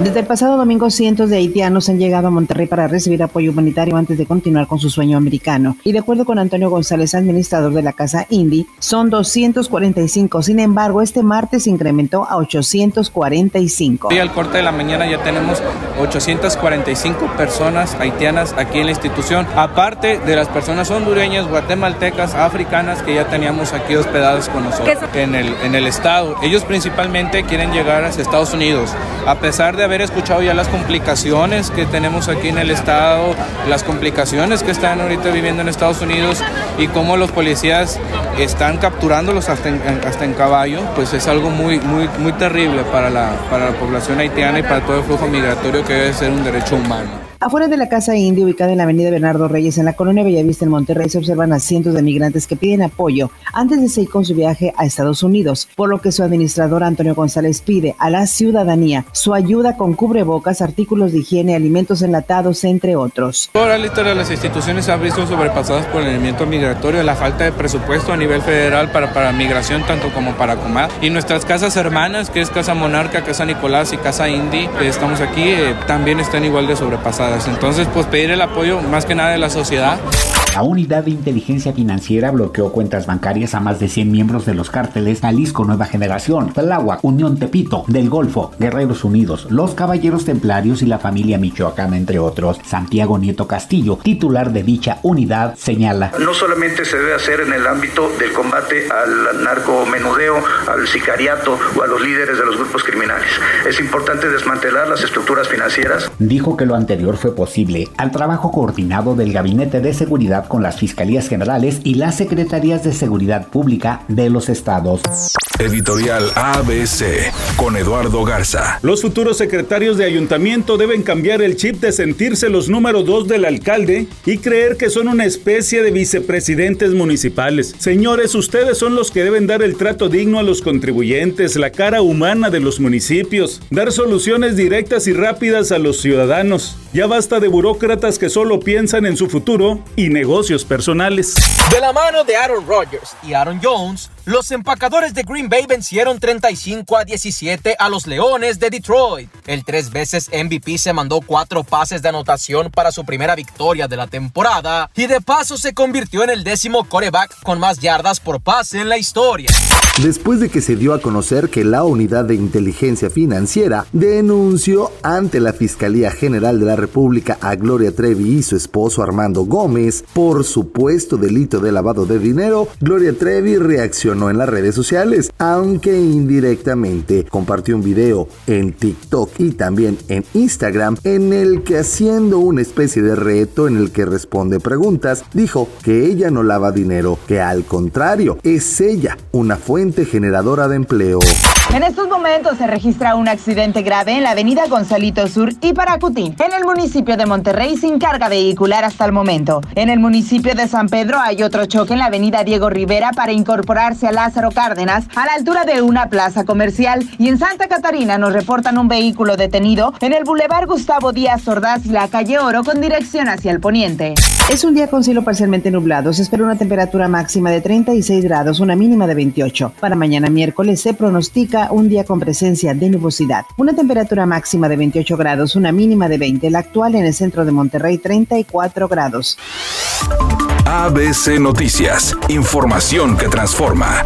Desde el pasado domingo, cientos de haitianos han llegado a Monterrey para recibir apoyo humanitario antes de continuar con su sueño americano. Y de acuerdo con Antonio González, administrador de la casa Indy, son 245. Sin embargo, este martes incrementó a 845. Y al corte de la mañana ya tenemos 845 personas haitianas aquí en la institución, aparte de las personas hondureñas, guatemaltecas, africanas que ya teníamos aquí hospedadas con nosotros en el, en el estado. Ellos principalmente quieren llegar a Estados Unidos, a pesar de haber escuchado ya las complicaciones que tenemos aquí en el estado, las complicaciones que están ahorita viviendo en Estados Unidos y cómo los policías están capturándolos hasta en, hasta en caballo, pues es algo muy, muy, muy terrible para la, para la población haitiana y para todo el flujo migratorio que debe ser un derecho humano. Afuera de la Casa India, ubicada en la avenida Bernardo Reyes, en la colonia Bellavista, en Monterrey, se observan a cientos de migrantes que piden apoyo antes de seguir con su viaje a Estados Unidos, por lo que su administrador Antonio González pide a la ciudadanía su ayuda con cubrebocas, artículos de higiene, alimentos enlatados, entre otros. Toda la historia de las instituciones se ha visto sobrepasadas por el elemento migratorio, la falta de presupuesto a nivel federal para, para migración, tanto como para Comad. Y nuestras casas hermanas, que es Casa Monarca, Casa Nicolás y Casa Indy, que estamos aquí, eh, también están igual de sobrepasadas. Entonces, pues pedir el apoyo más que nada de la sociedad. La unidad de inteligencia financiera bloqueó cuentas bancarias a más de 100 miembros de los cárteles Jalisco Nueva Generación, Tláhuac, Unión Tepito, del Golfo, Guerreros Unidos, los Caballeros Templarios y la familia Michoacán, entre otros. Santiago Nieto Castillo, titular de dicha unidad, señala. No solamente se debe hacer en el ámbito del combate al narcomenudeo, al sicariato o a los líderes de los grupos criminales. Es importante desmantelar las estructuras financieras. Dijo que lo anterior fue posible al trabajo coordinado del Gabinete de Seguridad con las Fiscalías Generales y las Secretarías de Seguridad Pública de los estados. Editorial ABC con Eduardo Garza. Los futuros secretarios de ayuntamiento deben cambiar el chip de sentirse los número dos del alcalde y creer que son una especie de vicepresidentes municipales. Señores, ustedes son los que deben dar el trato digno a los contribuyentes, la cara humana de los municipios, dar soluciones directas y rápidas a los ciudadanos. Ya basta de burócratas que solo piensan en su futuro y negocios personales. De la mano de Aaron Rodgers y Aaron Jones, los empacadores de Green Bay vencieron 35 a 17 a los Leones de Detroit. El tres veces MVP se mandó cuatro pases de anotación para su primera victoria de la temporada y de paso se convirtió en el décimo coreback con más yardas por pase en la historia. Después de que se dio a conocer que la Unidad de Inteligencia Financiera denunció ante la Fiscalía General de la República a Gloria Trevi y su esposo Armando Gómez por supuesto delito de lavado de dinero, Gloria Trevi reaccionó en las redes sociales, aunque indirectamente compartió un video en TikTok y también en Instagram en el que haciendo una especie de reto en el que responde preguntas, dijo que ella no lava dinero, que al contrario, es ella una fuente generadora de empleo. En estos momentos se registra un accidente grave en la avenida Gonzalito Sur y Paracutín, en el municipio de Monterrey sin carga vehicular hasta el momento. En el municipio de San Pedro hay otro choque en la avenida Diego Rivera para incorporarse a Lázaro Cárdenas a la altura de una plaza comercial y en Santa Catarina nos reportan un vehículo detenido en el bulevar Gustavo Díaz Ordaz y la calle Oro con dirección hacia el poniente. Es un día con cielo parcialmente nublado. Se espera una temperatura máxima de 36 grados, una mínima de 28. Para mañana miércoles se pronostica un día con presencia de nubosidad. Una temperatura máxima de 28 grados, una mínima de 20. Actual en el centro de Monterrey, 34 grados. ABC Noticias. Información que transforma.